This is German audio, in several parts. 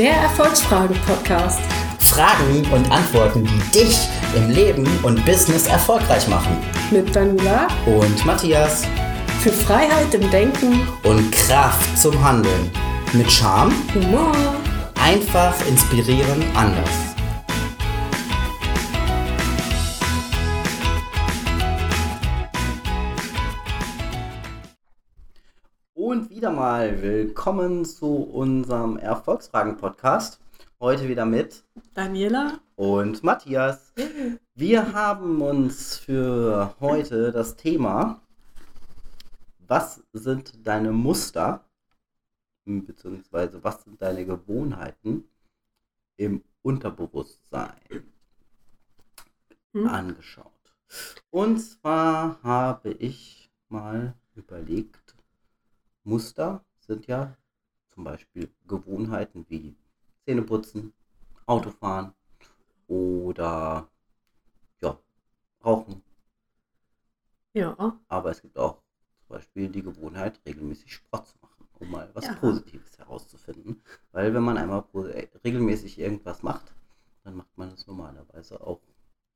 Der Erfolgsfragen-Podcast. Fragen und Antworten, die dich im Leben und Business erfolgreich machen. Mit Daniela Und Matthias. für Freiheit im Denken, Und Kraft zum Handeln. Mit Charme, Humor. einfach inspirieren, anders. Wieder mal willkommen zu unserem Erfolgsfragen-Podcast. Heute wieder mit Daniela. und Matthias. Wir haben uns für heute das Thema, was sind deine Muster, beziehungsweise was sind deine Gewohnheiten im Unterbewusstsein Hm? angeschaut. Und zwar habe ich mal überlegt, Muster sind ja zum Beispiel Gewohnheiten wie Zähneputzen, Autofahren oder ja, Rauchen. Ja. Aber es gibt auch zum Beispiel die Gewohnheit, regelmäßig Sport zu machen, um mal was Ja. Positives herauszufinden. Weil wenn man einmal äh, regelmäßig irgendwas macht, dann macht man es normalerweise auch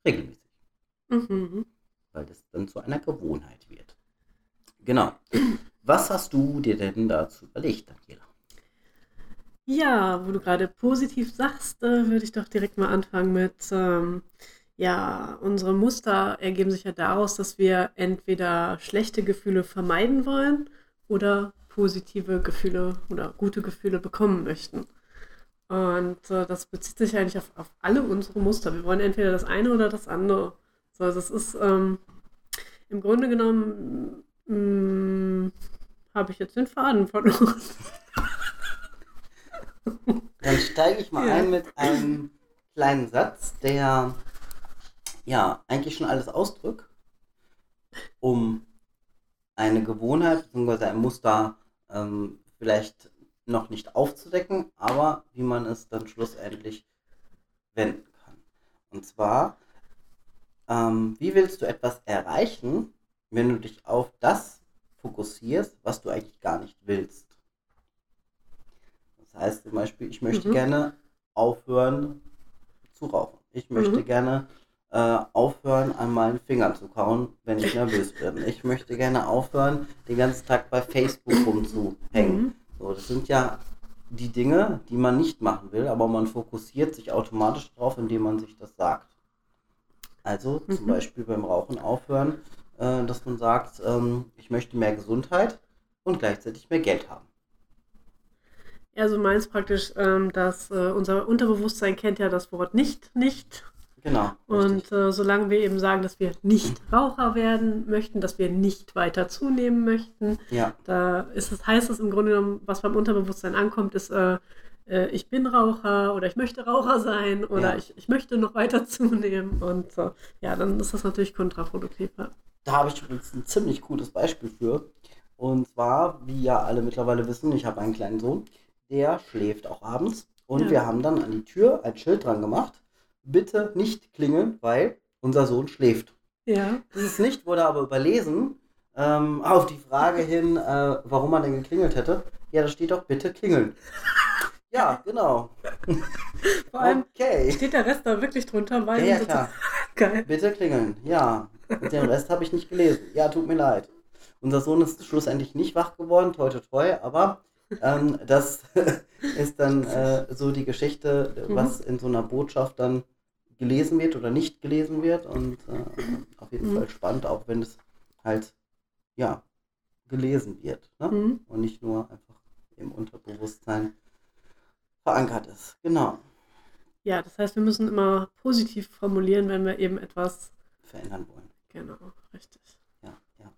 regelmäßig, Mhm. weil das dann zu einer Gewohnheit wird. Genau. Was hast du dir denn dazu überlegt, Daniela? Ja, wo du gerade positiv sagst, äh, würde ich doch direkt mal anfangen mit, ähm, ja, unsere Muster ergeben sich ja daraus, dass wir entweder schlechte Gefühle vermeiden wollen oder positive Gefühle oder gute Gefühle bekommen möchten. Und äh, das bezieht sich eigentlich auf, auf alle unsere Muster. Wir wollen entweder das eine oder das andere. So, das ist ähm, im Grunde genommen, mh, habe ich jetzt den Faden verloren. Dann steige ich mal Ja. ein mit einem kleinen Satz, der ja eigentlich schon alles ausdrückt, um eine Gewohnheit bzw. ein Muster ähm, vielleicht noch nicht aufzudecken, aber wie man es dann schlussendlich wenden kann. Und zwar, ähm, wie willst du etwas erreichen, wenn du dich auf das fokussierst, was du eigentlich gar nicht willst? Das heißt zum Beispiel, ich möchte Mhm. gerne aufhören zu rauchen. Ich möchte Mhm. gerne äh, aufhören, an meinen Fingern zu kauen, wenn ich nervös bin. Ich möchte gerne aufhören, den ganzen Tag bei Facebook rumzuhängen. Mhm. So, das sind ja die Dinge, die man nicht machen will, aber man fokussiert sich automatisch drauf, indem man sich das sagt. Also zum Mhm. Beispiel beim Rauchen aufhören, äh, dass man sagt, ähm, ich möchte mehr Gesundheit und gleichzeitig mehr Geld haben. Ja, so meins praktisch, ähm, dass äh, unser Unterbewusstsein kennt ja das Wort nicht, nicht. Genau. Und äh, solange wir eben sagen, dass wir nicht Raucher werden möchten, dass wir nicht weiter zunehmen möchten, ja, da ist es, heißt es im Grunde genommen, was beim Unterbewusstsein ankommt, ist, äh, äh, ich bin Raucher oder ich möchte Raucher sein oder Ja. ich, ich möchte noch weiter zunehmen. Und ja, dann ist das natürlich kontraproduktiv. Ja. Da habe ich übrigens ein ziemlich cooles Beispiel für. Und zwar, wie ja alle mittlerweile wissen, ich habe einen kleinen Sohn, der schläft auch abends. Und Ja. wir haben dann an die Tür ein Schild dran gemacht. Bitte nicht klingeln, weil unser Sohn schläft. ja. Dieses nicht wurde aber überlesen ähm, auf die Frage hin, äh, warum man denn geklingelt hätte. Ja, da steht doch bitte klingeln. Ja, genau. Vor allem Okay. steht der Rest da wirklich drunter, Ja, weil ja, klar. geil. Bitte klingeln. Ja. Und den Rest habe ich nicht gelesen. Ja, tut mir leid. Unser Sohn ist schlussendlich nicht wach geworden, toi toi toi, aber ähm, das ist dann äh, so die Geschichte, was in so einer Botschaft dann gelesen wird oder nicht gelesen wird. Und äh, auf jeden Mhm. Fall spannend, auch wenn es halt, ja, gelesen wird. Ne? Mhm. Und nicht nur einfach im Unterbewusstsein verankert ist. Genau. Ja, das heißt, wir müssen immer positiv formulieren, wenn wir eben etwas. Verändern wollen. Genau, richtig. Ja, ja.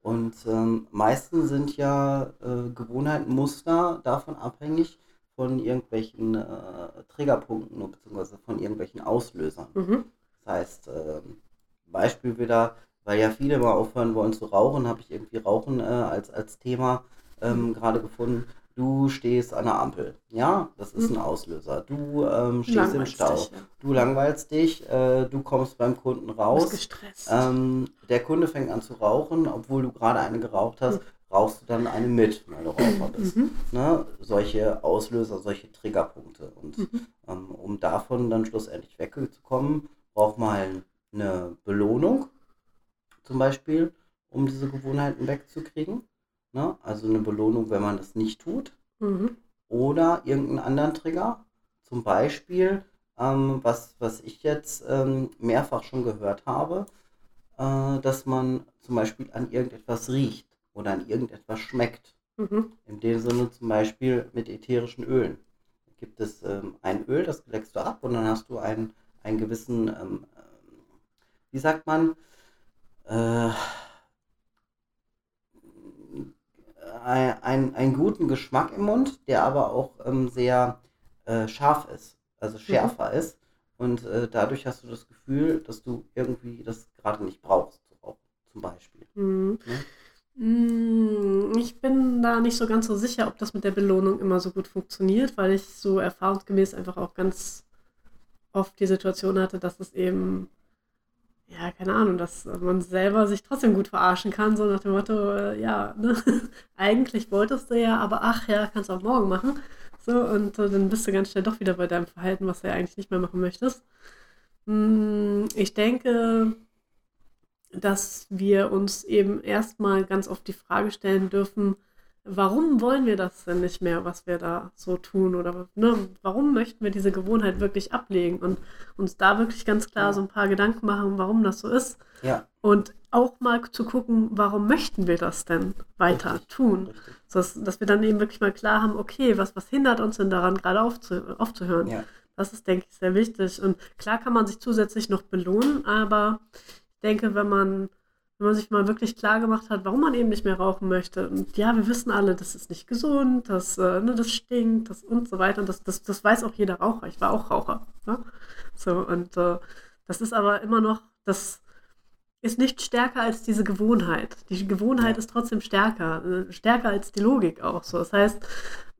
Und ähm, meistens sind ja äh, Gewohnheiten, Muster davon abhängig von irgendwelchen äh, Triggerpunkten bzw. von irgendwelchen Auslösern. Mhm. Das heißt, ähm, Beispiel wieder, weil ja viele mal aufhören wollen zu rauchen, habe ich irgendwie Rauchen äh, als, als Thema ähm, gerade gefunden. Du stehst an der Ampel, ja, das ist ein Auslöser. Du ähm, stehst im Langweilst Stau, dich, ja. du langweilst dich, äh, du kommst beim Kunden Du bist raus, gestresst. ähm, der Kunde fängt an zu rauchen, obwohl du gerade eine geraucht hast, brauchst du dann eine mit, weil du Raucher bist. Mhm. Ne? Solche Auslöser, solche Triggerpunkte. Und Mhm. ähm, um davon dann schlussendlich wegzukommen, braucht man halt eine Belohnung, zum Beispiel, um diese Gewohnheiten wegzukriegen. Ne? Also eine Belohnung, wenn man das nicht tut. Mhm. Oder irgendeinen anderen Trigger. Zum Beispiel, ähm, was, was ich jetzt ähm, mehrfach schon gehört habe, äh, dass man zum Beispiel an irgendetwas riecht oder an irgendetwas schmeckt. Mhm. In dem Sinne zum Beispiel mit ätherischen Ölen. Da gibt es ähm, ein Öl, das leckst du ab und dann hast du einen, einen gewissen, ähm, ähm, wie sagt man, äh, ein, ein, einen guten Geschmack im Mund, der aber auch ähm, sehr äh, scharf ist, also schärfer ist. Und äh, dadurch hast du das Gefühl, dass du irgendwie das gerade nicht brauchst, rauchen, zum Beispiel. Mhm. Ne? Mm, Ich bin da nicht so ganz so sicher, ob das mit der Belohnung immer so gut funktioniert, weil ich so erfahrungsgemäß einfach auch ganz oft die Situation hatte, dass es eben, ja, keine Ahnung, dass man selber sich trotzdem gut verarschen kann, so nach dem Motto, äh, ja, ne, eigentlich wolltest du ja, aber ach ja, kannst du auch morgen machen. So, und äh, dann bist du ganz schnell doch wieder bei deinem Verhalten, was du ja eigentlich nicht mehr machen möchtest. Mm, Ich denke, dass wir uns eben erstmal ganz oft die Frage stellen dürfen, warum wollen wir das denn nicht mehr, was wir da so tun? Oder ne, warum möchten wir diese Gewohnheit wirklich ablegen und uns da wirklich ganz klar so ein paar Gedanken machen, warum das so ist. Ja, Und auch mal zu gucken, warum möchten wir das denn weiter Richtig. tun? richtig. So, dass, dass wir dann eben wirklich mal klar haben, okay, was, was hindert uns denn daran, gerade aufzu, aufzuhören? Ja, Das ist, denke ich, sehr wichtig. Und klar kann man sich zusätzlich noch belohnen, aber ich denke, wenn man, wenn man sich mal wirklich klar gemacht hat, warum man eben nicht mehr rauchen möchte, und ja, wir wissen alle, das ist nicht gesund, das, äh, ne, das stinkt, das und so weiter, und das, das, das weiß auch jeder Raucher. Ich war auch Raucher. Ne? So, und äh, das ist aber immer noch, das ist nicht stärker als diese Gewohnheit. Die Gewohnheit ist trotzdem stärker, äh, stärker als die Logik auch so. Das heißt,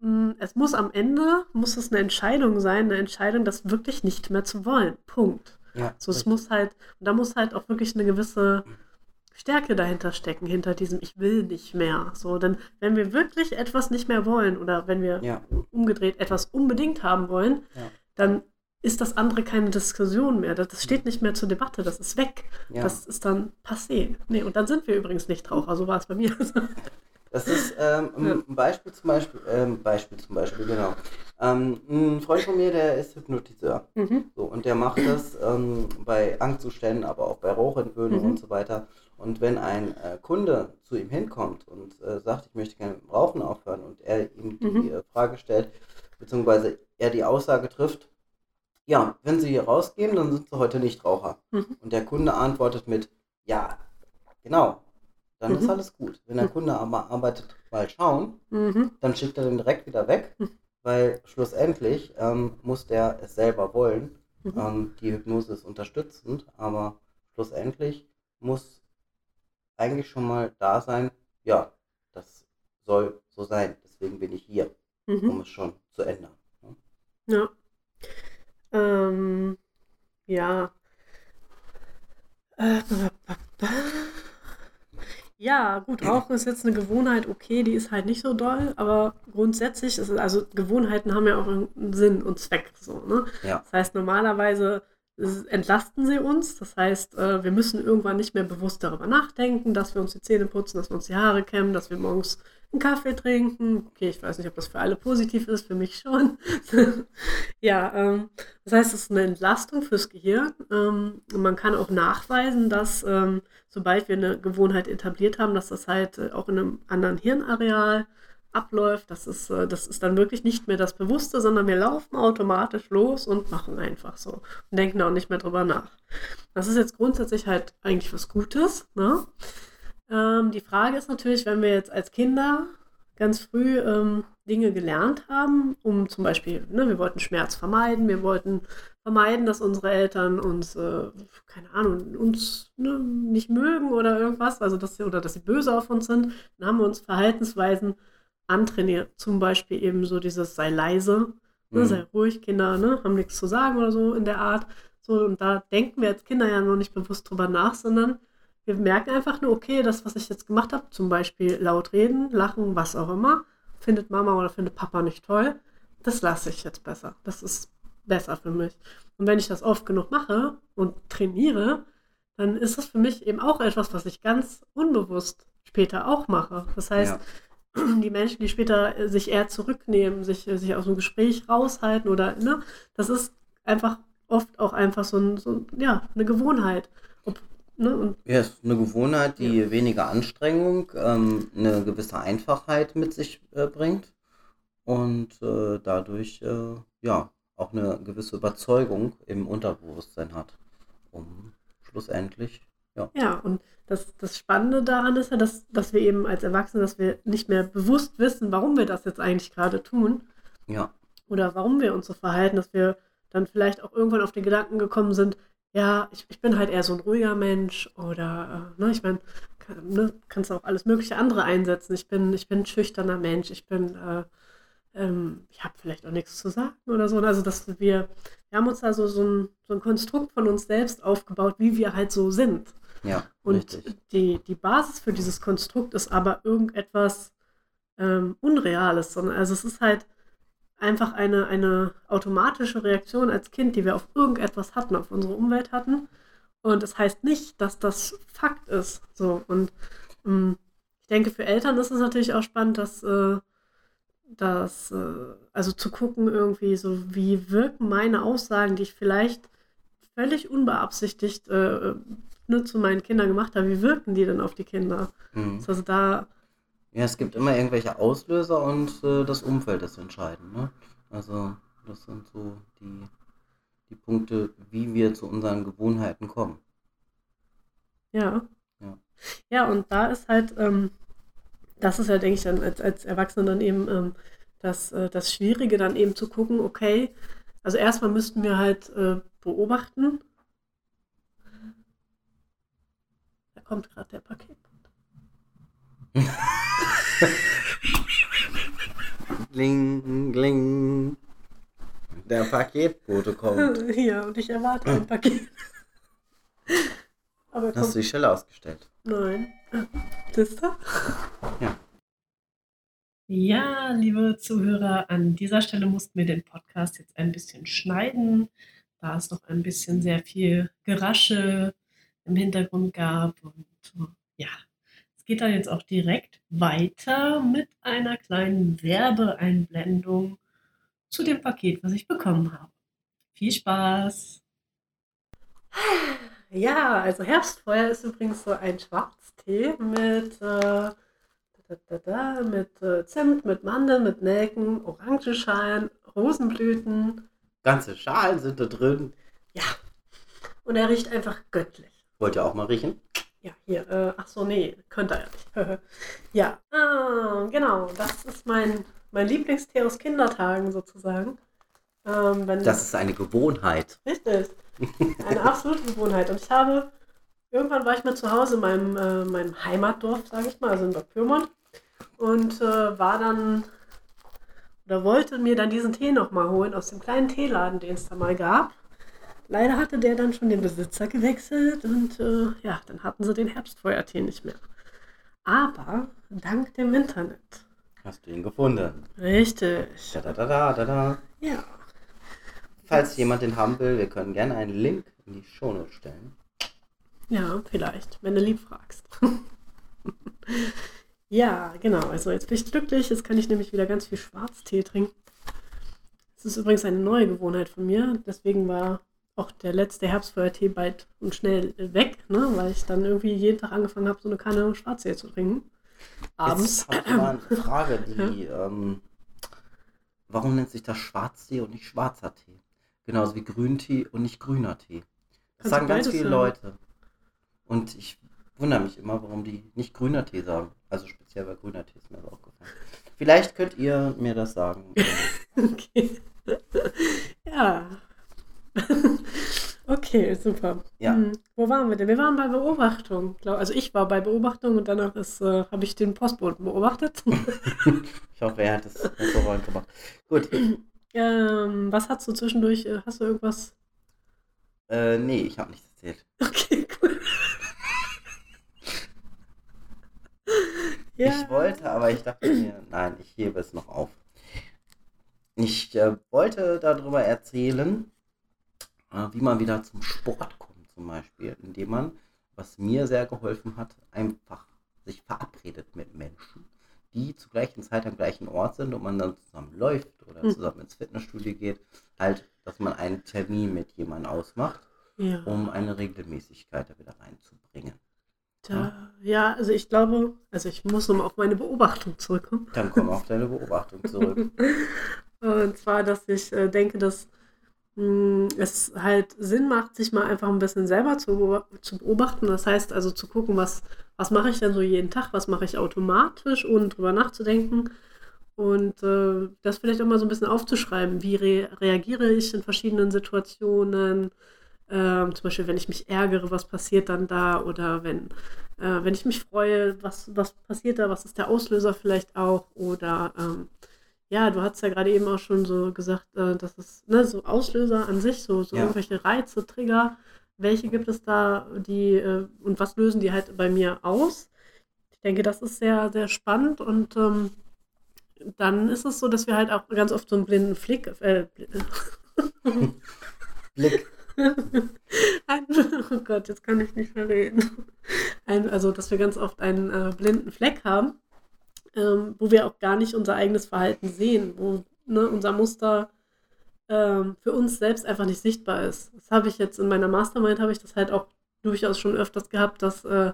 mh, es muss am Ende, muss es eine Entscheidung sein, eine Entscheidung, das wirklich nicht mehr zu wollen. Punkt. ja. So, es richtig. muss halt, und da muss halt auch wirklich eine gewisse Stärke dahinter stecken, hinter diesem Ich will nicht mehr. So, denn wenn wir wirklich etwas nicht mehr wollen oder wenn wir Ja, umgedreht etwas unbedingt haben wollen, Ja. dann ist das andere keine Diskussion mehr. Das steht nicht mehr zur Debatte, das ist weg. ja. Das ist dann passé. Nee, und dann sind wir übrigens nicht Raucher, so war es bei mir. Das ist ähm, ein ein Beispiel zum Beispiel, ähm, Beispiel zum Beispiel, genau. Ähm, ein Freund von mir, der ist Hypnotiseur. mhm. So, und der macht das ähm, bei Angstzuständen, aber auch bei Rauchentwöhnung Mhm. und so weiter. Und wenn ein äh, Kunde zu ihm hinkommt und äh, sagt, ich möchte gerne mit dem Rauchen aufhören und er ihm die Mhm. äh, Frage stellt, beziehungsweise er die Aussage trifft, ja, wenn Sie hier rausgehen, dann sind Sie heute nicht Raucher. Mhm. Und der Kunde antwortet mit, ja, genau, dann Mhm. ist alles gut. Wenn der Kunde aber arbeitet, mal schauen, Mhm. dann schickt er den direkt wieder weg, Mhm. weil schlussendlich ähm, muss der es selber wollen. Mhm. Ähm, die Hypnose ist unterstützend, aber schlussendlich muss eigentlich schon mal da sein, ja, das soll so sein. Deswegen bin ich hier, um Mhm. es schon zu ändern. ne? Ja. Ähm, ja. Äh, Ja, gut, Rauchen ist jetzt eine Gewohnheit, okay, die ist halt nicht so doll, aber grundsätzlich, ist es, also Gewohnheiten haben ja auch einen Sinn und Zweck. So, ne? Ja. Das heißt, normalerweise entlasten sie uns. Das heißt, äh, wir müssen irgendwann nicht mehr bewusst darüber nachdenken, dass wir uns die Zähne putzen, dass wir uns die Haare kämmen, dass wir morgens einen Kaffee trinken. Okay, ich weiß nicht, ob das für alle positiv ist, für mich schon. ja, ähm, das heißt, es ist eine Entlastung fürs Gehirn. Ähm, und man kann auch nachweisen, dass ähm, sobald wir eine Gewohnheit etabliert haben, dass das halt äh, auch in einem anderen Hirnareal abläuft. Das ist, äh, das ist dann wirklich nicht mehr das Bewusste, sondern wir laufen automatisch los und machen einfach so und denken auch nicht mehr drüber nach. Das ist jetzt grundsätzlich halt eigentlich was Gutes. Ne? Ähm, die Frage ist natürlich, wenn wir jetzt als Kinder ganz früh ähm, Dinge gelernt haben, um zum Beispiel, ne, wir wollten Schmerz vermeiden, wir wollten vermeiden, dass unsere Eltern uns, äh, keine Ahnung, uns ne, nicht mögen oder irgendwas, also dass sie, oder dass sie böse auf uns sind, dann haben wir uns Verhaltensweisen antrainiert. Zum Beispiel eben so dieses sei leise, ne, Mhm. sei ruhig, Kinder ne, haben nichts zu sagen oder so in der Art. So, und da denken wir als Kinder ja noch nicht bewusst drüber nach, sondern wir merken einfach nur, okay, das, was ich jetzt gemacht habe, zum Beispiel laut reden, lachen, was auch immer, findet Mama oder findet Papa nicht toll, das lasse ich jetzt besser. Das ist besser für mich. Und wenn ich das oft genug mache und trainiere, dann ist das für mich eben auch etwas, was ich ganz unbewusst später auch mache. Das heißt, ja. Die Menschen, die später sich eher zurücknehmen, sich, sich aus dem Gespräch raushalten oder, ne, das ist einfach oft auch einfach so, ein, so ja, eine Gewohnheit. Ob, ne, und, ja, es ist eine Gewohnheit, die ja. weniger Anstrengung, ähm, eine gewisse Einfachheit mit sich äh, bringt und äh, dadurch äh, ja auch eine gewisse Überzeugung im Unterbewusstsein hat, um schlussendlich ja. Ja, und das, das Spannende daran ist ja, dass, dass wir eben als Erwachsene, dass wir nicht mehr bewusst wissen, warum wir das jetzt eigentlich gerade tun. Ja. Oder warum wir uns so verhalten, dass wir dann vielleicht auch irgendwann auf den Gedanken gekommen sind, ja, ich, ich bin halt eher so ein ruhiger Mensch oder, äh, ne, ich meine, kann, ne, kannst auch alles mögliche andere einsetzen. Ich bin, ich bin ein schüchterner Mensch, ich bin, äh, ähm, ich habe vielleicht auch nichts zu sagen oder so. Also, dass wir, wir haben uns da so, so, ein, so ein Konstrukt von uns selbst aufgebaut, wie wir halt so sind. Ja, und die, die Basis für dieses Konstrukt ist aber irgendetwas ähm, Unreales, sondern also es ist halt einfach eine, eine automatische Reaktion als Kind, die wir auf irgendetwas hatten, auf unsere Umwelt hatten. Und das heißt nicht, dass das Fakt ist. So, und ähm, ich denke, für Eltern ist es natürlich auch spannend, dass, äh, dass äh, also zu gucken, irgendwie so, wie wirken meine Aussagen, die ich vielleicht völlig unbeabsichtigt äh, nur zu meinen Kindern gemacht habe, wie wirken die denn auf die Kinder? Mhm. Also da. Ja, es gibt immer irgendwelche Auslöser und äh, das Umfeld ist entscheidend. Ne? Also das sind so die, die Punkte, wie wir zu unseren Gewohnheiten kommen. Ja. Ja, ja und da ist halt, ähm, das ist ja, denke ich, dann als, als Erwachsener dann eben ähm, das, äh, das Schwierige, dann eben zu gucken, okay, also erstmal müssten wir halt äh, beobachten, kommt gerade der Paketbote. Gling, gling. Der Paketbote kommt. Ja, und ich erwarte ein Paket. Aber Hast du die Schelle ausgestellt? Nein. Siehst du? Ja. Ja, liebe Zuhörer, an dieser Stelle mussten wir den Podcast jetzt ein bisschen schneiden, da es noch ein bisschen sehr viel Gerasche im Hintergrund gab. Und ja, es geht dann jetzt auch direkt weiter mit einer kleinen Werbeeinblendung zu dem Paket, was ich bekommen habe. Viel Spaß! Ja, also Herbstfeuer ist übrigens so ein Schwarztee mit, äh, da, da, da, mit äh, Zimt, mit Mandeln, mit Nelken, Orangenschalen, Rosenblüten. Ganze Schalen sind da drin. Ja. Und er riecht einfach göttlich. Wollt ihr auch mal riechen? Ja, hier. Äh, ach so, nee, könnte er nicht. ja, ah, genau. Das ist mein, mein Lieblingstee aus Kindertagen sozusagen. Ähm, das ist eine Gewohnheit. Richtig. Eine absolute Gewohnheit. Und ich habe, irgendwann war ich mal zu Hause in meinem, äh, meinem Heimatdorf, sage ich mal, also in Bad Pyrmont. Und äh, war dann, oder wollte mir dann diesen Tee nochmal holen aus dem kleinen Teeladen, den es da mal gab. Leider hatte der dann schon den Besitzer gewechselt und äh, ja, dann hatten sie den Herbstfeuertee nicht mehr. Aber dank dem Internet. Hast du ihn gefunden? Richtig. Da, da, da, da, da, da. Ja. Falls das... jemand den haben will, wir können gerne einen Link in die Shownote stellen. Ja, vielleicht, wenn du lieb fragst. ja, genau. Also jetzt bin ich glücklich. Jetzt kann ich nämlich wieder ganz viel Schwarztee trinken. Das ist übrigens eine neue Gewohnheit von mir. Deswegen war auch der letzte Herbstfeuertee bald und schnell weg, ne? weil ich dann irgendwie jeden Tag angefangen habe, so eine Kanne Schwarztee zu trinken. Abends. Jetzt habe mal eine Frage, die, ja? ähm, warum nennt sich das Schwarztee und nicht schwarzer Tee? Genauso wie Grüntee und nicht grüner Tee. Das Kannst sagen ganz viele sagen. Leute. Und ich wundere mich immer, warum die nicht grüner Tee sagen. Also speziell bei grüner Tee ist mir das aufgefallen. Vielleicht könnt ihr mir das sagen. okay. ja, okay, super. Ja. Hm. Wo waren wir denn? Wir waren bei Beobachtung. Also ich war bei Beobachtung und danach äh, habe ich den Postboten beobachtet. ich hoffe, er hat es hervorragend gemacht. Gut. Ähm, was hast du zwischendurch? Äh, hast du irgendwas? Äh, nee, ich habe nichts erzählt. Okay, cool. Ja. Ich wollte, aber ich dachte mir, nein, ich hebe es noch auf. Ich äh, wollte darüber erzählen, äh, wie man wieder zum Sport kommt, zum Beispiel, indem man, was mir sehr geholfen hat, einfach sich verabredet mit Menschen, die zur gleichen Zeit am gleichen Ort sind und man dann zusammen läuft oder Hm. zusammen ins Fitnessstudio geht. Halt, dass man einen Termin mit jemandem ausmacht, Ja. um eine Regelmäßigkeit da wieder reinzubringen. Da, ja, also ich glaube, also ich muss nochmal auf meine Beobachtung zurückkommen. Dann wir auf deine Beobachtung zurück. Und zwar, dass ich äh, denke, dass es halt Sinn macht, sich mal einfach ein bisschen selber zu, zu beobachten. Das heißt also zu gucken, was, was mache ich denn so jeden Tag, was mache ich automatisch, ohne drüber nachzudenken. Und äh, das vielleicht auch mal so ein bisschen aufzuschreiben. Wie re reagiere ich in verschiedenen Situationen? Ähm, zum Beispiel, wenn ich mich ärgere, was passiert dann da? Oder wenn, äh, wenn ich mich freue, was, was passiert da? Was ist der Auslöser vielleicht auch? Oder ähm, ja, du hast ja gerade eben auch schon so gesagt, äh, dass es ne, so Auslöser an sich, so, so Ja. irgendwelche Reize, Trigger, welche gibt es da, die äh, und was lösen die halt bei mir aus? Ich denke, das ist sehr, sehr spannend und ähm, dann ist es so, dass wir halt auch ganz oft so einen blinden Flick, äh, bl- Blick. oh Gott, jetzt kann ich nicht mehr reden. Ein, also, dass wir ganz oft einen äh, blinden Fleck haben, ähm, wo wir auch gar nicht unser eigenes Verhalten sehen, wo ne, unser Muster ähm, für uns selbst einfach nicht sichtbar ist. Das habe ich jetzt in meiner Mastermind, habe ich das halt auch durchaus schon öfters gehabt, dass äh,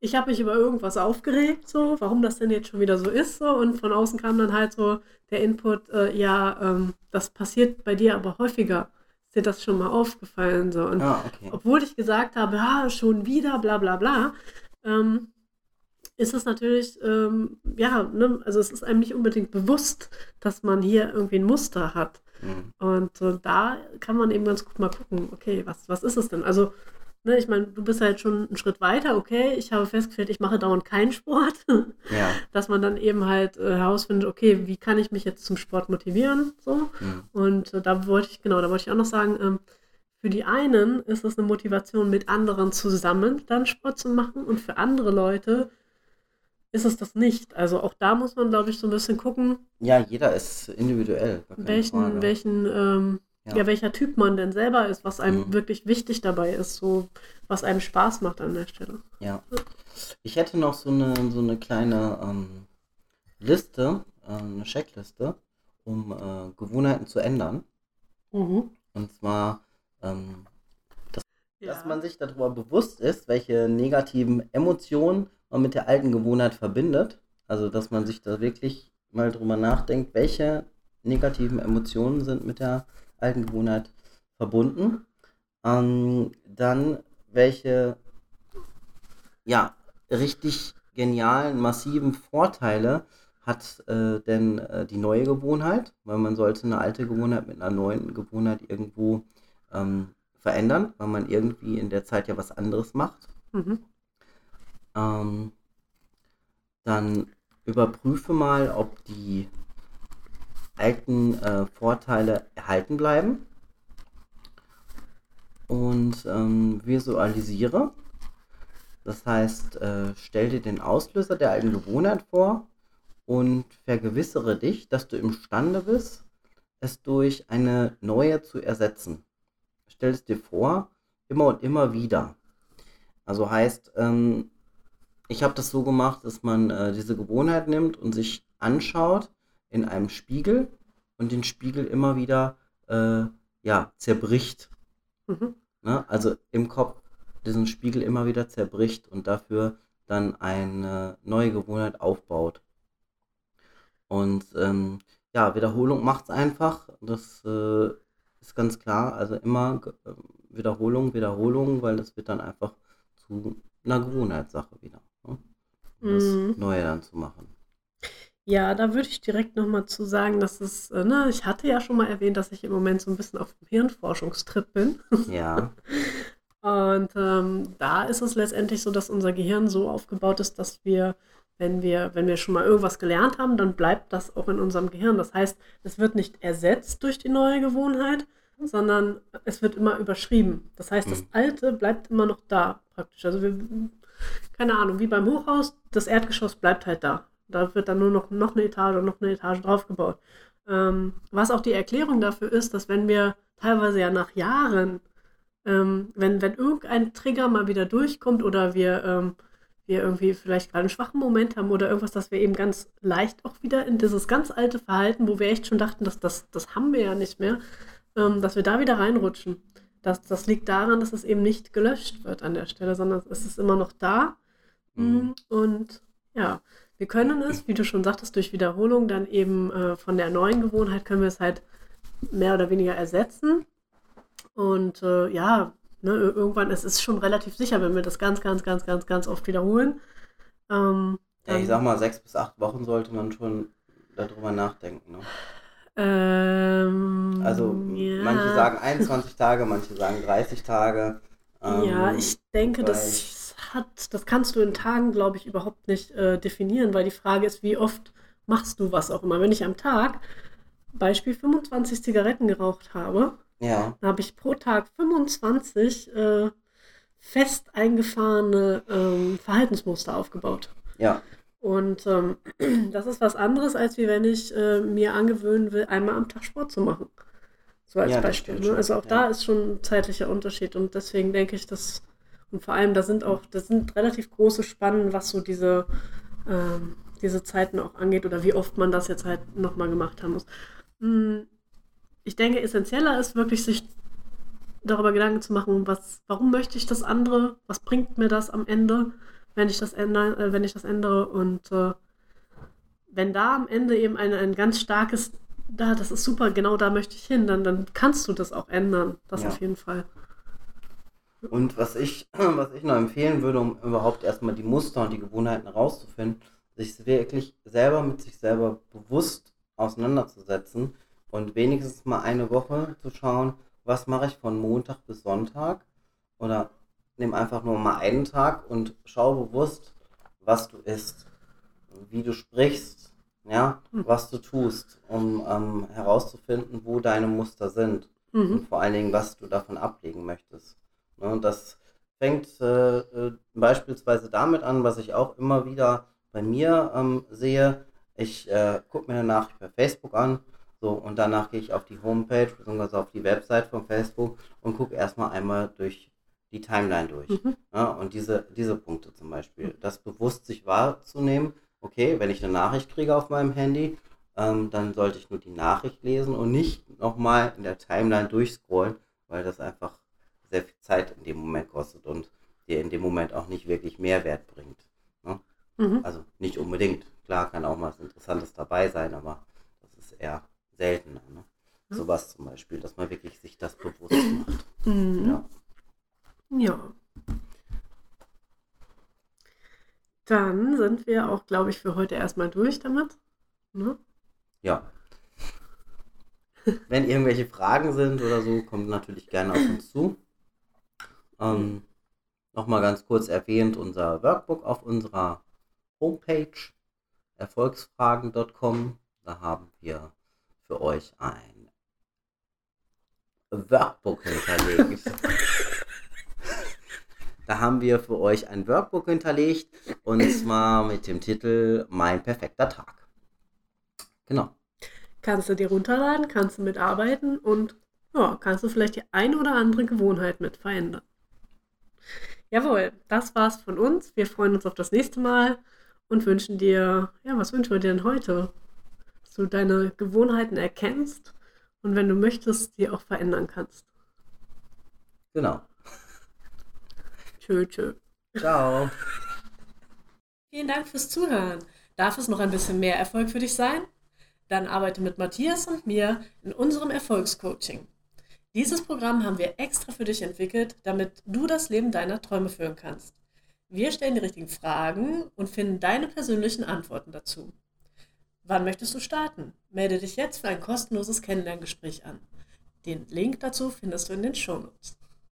ich habe mich über irgendwas aufgeregt, so, warum das denn jetzt schon wieder so ist, so, und von außen kam dann halt so der Input, äh, ja, ähm, das passiert bei dir aber häufiger. Ist dir das schon mal aufgefallen, so, und Ah, okay. obwohl ich gesagt habe, ja, schon wieder, bla bla bla, ähm, ist es natürlich, ähm, ja, ne, also es ist einem nicht unbedingt bewusst, dass man hier irgendwie ein Muster hat. Mhm. Und äh, da kann man eben ganz gut mal gucken, okay, was, was ist es denn? Also, ne, ich meine, du bist halt schon einen Schritt weiter, okay, ich habe festgestellt, ich mache dauernd keinen Sport. Ja. Dass man dann eben halt äh, herausfindet, okay, wie kann ich mich jetzt zum Sport motivieren? So. Mhm. Und äh, da wollte ich, genau, da wollte ich auch noch sagen, ähm, für die einen ist es eine Motivation, mit anderen zusammen dann Sport zu machen und für andere Leute ist es das nicht. Also auch da muss man, glaube ich, so ein bisschen gucken, ja, jeder ist individuell. welchen, Frage. welchen, ähm, Ja. ja. welcher Typ man denn selber ist, was einem Mhm. wirklich wichtig dabei ist, so was einem Spaß macht an der Stelle. Ja. Ich hätte noch so eine, so eine kleine ähm, Liste, äh, eine Checkliste, um äh, Gewohnheiten zu ändern. Mhm. Und zwar, ähm, Ja. dass man sich darüber bewusst ist, welche negativen Emotionen man mit der alten Gewohnheit verbindet. Also, dass man sich da wirklich mal drüber nachdenkt, welche negativen Emotionen sind mit der alten Gewohnheit verbunden. Ähm, dann, welche, ja, richtig genialen, massiven Vorteile hat äh, denn äh, die neue Gewohnheit, weil man sollte eine alte Gewohnheit mit einer neuen Gewohnheit irgendwo ähm, verändern, weil man irgendwie in der Zeit ja was anderes macht. Mhm. Ähm, dann überprüfe mal, ob die alten äh, Vorteile erhalten bleiben. Und ähm, visualisiere. Das heißt, äh, stell dir den Auslöser der alten Gewohnheit vor und vergewissere dich, dass du imstande bist, es durch eine neue zu ersetzen. Stell es dir vor, immer und immer wieder. Also heißt, ähm, ich habe das so gemacht, dass man äh, diese Gewohnheit nimmt und sich anschaut in einem Spiegel und den Spiegel immer wieder äh, ja, zerbricht. Mhm. Ne? Also im Kopf diesen Spiegel immer wieder zerbricht und dafür dann eine neue Gewohnheit aufbaut. Und ähm, ja, Wiederholung macht es einfach. Das äh, ist ganz klar. Also immer ge- äh, Wiederholung, Wiederholung, weil das wird dann einfach zu einer Gewohnheitssache wieder. Um das Mhm. Neue dann zu machen. Ja, da würde ich direkt nochmal zu sagen, dass es, äh, ne, ich hatte ja schon mal erwähnt, dass ich im Moment so ein bisschen auf dem Hirnforschungstrip bin. Ja, Und ähm, da ist es letztendlich so, dass unser Gehirn so aufgebaut ist, dass wir, wenn wir, wenn wir schon mal irgendwas gelernt haben, dann bleibt das auch in unserem Gehirn. Das heißt, es wird nicht ersetzt durch die neue Gewohnheit, sondern es wird immer überschrieben. Das heißt, das Mhm. Alte bleibt immer noch da praktisch. Also wir, keine Ahnung, wie beim Hochhaus, das Erdgeschoss bleibt halt da. Da wird dann nur noch, noch eine Etage und noch eine Etage draufgebaut. Ähm, was auch die Erklärung dafür ist, dass wenn wir teilweise ja nach Jahren, ähm, wenn, wenn irgendein Trigger mal wieder durchkommt oder wir, ähm, wir irgendwie vielleicht gerade einen schwachen Moment haben oder irgendwas, dass wir eben ganz leicht auch wieder in dieses ganz alte Verhalten, wo wir echt schon dachten, dass das, das haben wir ja nicht mehr, ähm, dass wir da wieder reinrutschen. Das, das liegt daran, dass es eben nicht gelöscht wird an der Stelle, sondern es ist immer noch da. Mhm. Und ja, wir können es, wie du schon sagtest, durch Wiederholung dann eben äh, von der neuen Gewohnheit können wir es halt mehr oder weniger ersetzen. Und äh, ja, ne, irgendwann es ist es schon relativ sicher, wenn wir das ganz, ganz, ganz, ganz, ganz oft wiederholen. Ähm, ja, ich sag mal, sechs bis acht Wochen sollte man schon darüber nachdenken. Ne? Ähm, also ja. manche sagen 21 Tage, manche sagen 30 Tage. Ähm, ja, ich denke, das hat, das kannst du in Tagen, glaube ich, überhaupt nicht äh, definieren, weil die Frage ist, wie oft machst du was auch immer. Wenn ich am Tag, Beispiel 25 Zigaretten geraucht habe, ja. dann habe ich pro Tag 25 äh, fest eingefahrene ähm, Verhaltensmuster aufgebaut. Ja. Und ähm, das ist was anderes, als wie wenn ich äh, mir angewöhnen will, einmal am Tag Sport zu machen. So als ja, Beispiel. Ne? Also auch ja. da ist schon ein zeitlicher Unterschied. Und deswegen denke ich, dass und vor allem, da sind auch, das sind relativ große Spannen, was so diese, ähm, diese Zeiten auch angeht oder wie oft man das jetzt halt nochmal gemacht haben muss. Hm, ich denke, essentieller ist wirklich, sich darüber Gedanken zu machen, was, warum möchte ich das andere, was bringt mir das am Ende, wenn ich das ändere, äh, wenn ich das ändere und äh, wenn da am Ende eben ein, ein ganz starkes, da, das ist super, genau da möchte ich hin, dann, dann kannst du das auch ändern, das ja. auf jeden Fall. Und was ich, was ich noch empfehlen würde, um überhaupt erstmal die Muster und die Gewohnheiten herauszufinden, sich wirklich selber mit sich selber bewusst auseinanderzusetzen und wenigstens mal eine Woche zu schauen, was mache ich von Montag bis Sonntag oder nimm einfach nur mal einen Tag und schau bewusst, was du isst, wie du sprichst, ja, hm. was du tust, um ähm, herauszufinden, wo deine Muster sind mhm. und vor allen Dingen, was du davon ablegen möchtest. Ne, das fängt äh, äh, beispielsweise damit an, was ich auch immer wieder bei mir ähm, sehe. Ich äh, gucke mir eine Nachricht bei Facebook an, so und danach gehe ich auf die Homepage bzw. auf die Website von Facebook und gucke erstmal einmal durch die Timeline durch. Mhm. Ja, und diese, diese Punkte zum Beispiel, das bewusst sich wahrzunehmen, okay, wenn ich eine Nachricht kriege auf meinem Handy, ähm, dann sollte ich nur die Nachricht lesen und nicht nochmal in der Timeline durchscrollen, weil das einfach sehr viel Zeit in dem Moment kostet und dir in dem Moment auch nicht wirklich Mehrwert bringt. Ne? Mhm. Also nicht unbedingt. Klar kann auch mal was Interessantes dabei sein, aber das ist eher seltener. Ne? Mhm. Sowas zum Beispiel, dass man wirklich sich das bewusst macht. Mhm. Ja. ja. Dann sind wir auch, glaube ich, für heute erstmal durch damit. Ne? Ja. Wenn irgendwelche Fragen sind oder so, kommt natürlich gerne auf uns zu. Ähm, Nochmal ganz kurz erwähnt, unser Workbook auf unserer Homepage erfolgsfragen.com. Da haben wir für euch ein Workbook hinterlegt. da haben wir für euch ein Workbook hinterlegt und zwar mit dem Titel Mein perfekter Tag. Genau. Kannst du dir runterladen, kannst du mitarbeiten und ja, kannst du vielleicht die ein oder andere Gewohnheit mit verändern. Jawohl, das war's von uns. Wir freuen uns auf das nächste Mal und wünschen dir, ja, was wünschen wir dir denn heute? Dass du deine Gewohnheiten erkennst und wenn du möchtest, die auch verändern kannst. Genau. Tschö, tschö. Ciao. Vielen Dank fürs Zuhören. Darf es noch ein bisschen mehr Erfolg für dich sein? Dann arbeite mit Matthias und mir in unserem Erfolgscoaching. Dieses Programm haben wir extra für dich entwickelt, damit du das Leben deiner Träume führen kannst. Wir stellen die richtigen Fragen und finden deine persönlichen Antworten dazu. Wann möchtest du starten? Melde dich jetzt für ein kostenloses Kennenlerngespräch an. Den Link dazu findest du in den Shownotes.